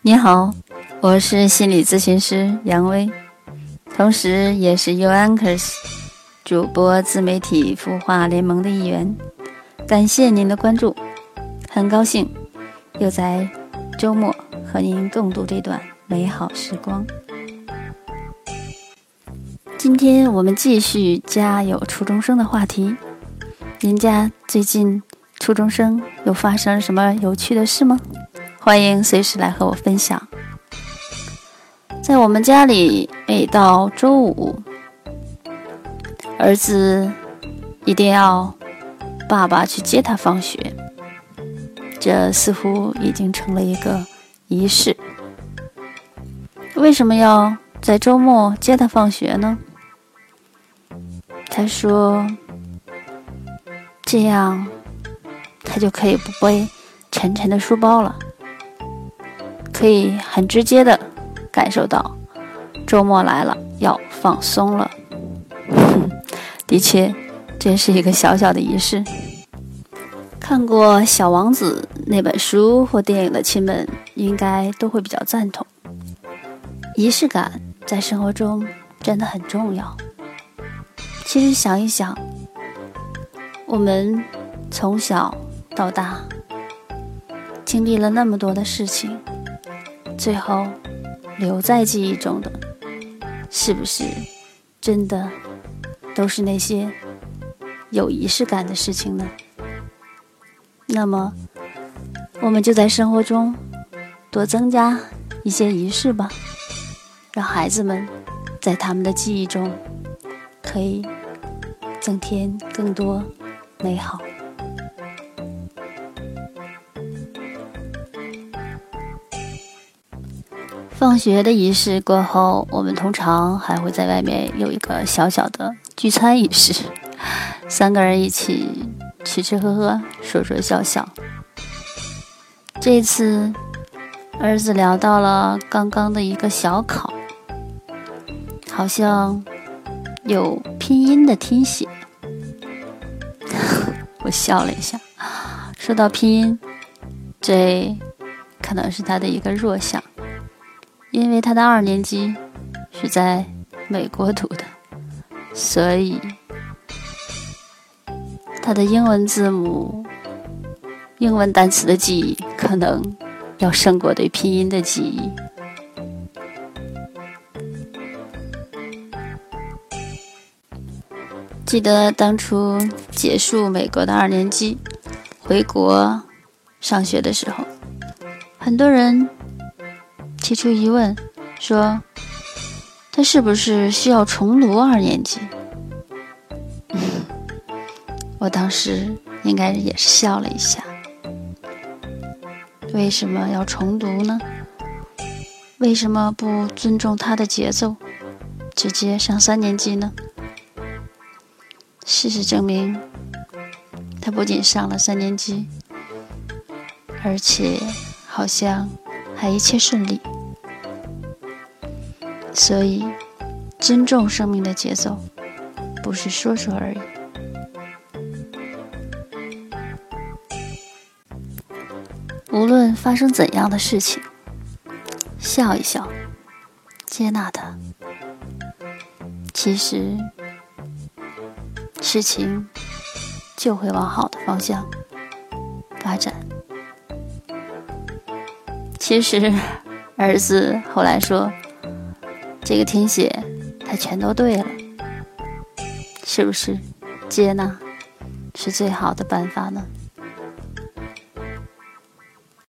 你好，我是心理咨询师杨威，同时也是 U Anchors 主播自媒体孵化联盟的一员。感谢您的关注，很高兴又在周末和您共度这段美好时光。今天我们继续家有初中生的话题。您家最近初中生有发生什么有趣的事吗？欢迎随时来和我分享。在我们家里，每到周五，儿子一定要爸爸去接他放学，这似乎已经成了一个仪式。为什么要在周末接他放学呢？他说：“这样，他就可以不背沉沉的书包了，可以很直接的感受到周末来了，要放松了。的确，这是一个小小的仪式。看过《小王子》那本书或电影的亲们，应该都会比较赞同。仪式感在生活中真的很重要。”其实想一想，我们从小到大经历了那么多的事情，最后留在记忆中的，是不是真的都是那些有仪式感的事情呢？那么，我们就在生活中多增加一些仪式吧，让孩子们在他们的记忆中可以。增添更多美好。放学的仪式过后，我们通常还会在外面有一个小小的聚餐仪式，三个人一起吃吃喝喝，说说笑笑。这次儿子聊到了刚刚的一个小考，好像有拼音的听写。我笑了一下。说到拼音，这可能是他的一个弱项，因为他的二年级是在美国读的，所以他的英文字母、英文单词的记忆可能要胜过对拼音的记忆。记得当初结束美国的二年级，回国上学的时候，很多人提出疑问，说他是不是需要重读二年级？我当时应该也是笑了一下。为什么要重读呢？为什么不尊重他的节奏，直接上三年级呢？事实证明，他不仅上了三年级，而且好像还一切顺利。所以，尊重生命的节奏，不是说说而已。无论发生怎样的事情，笑一笑，接纳它。其实。事情就会往好的方向发展。其实，儿子后来说，这个听写他全都对了，是不是？接纳是最好的办法呢？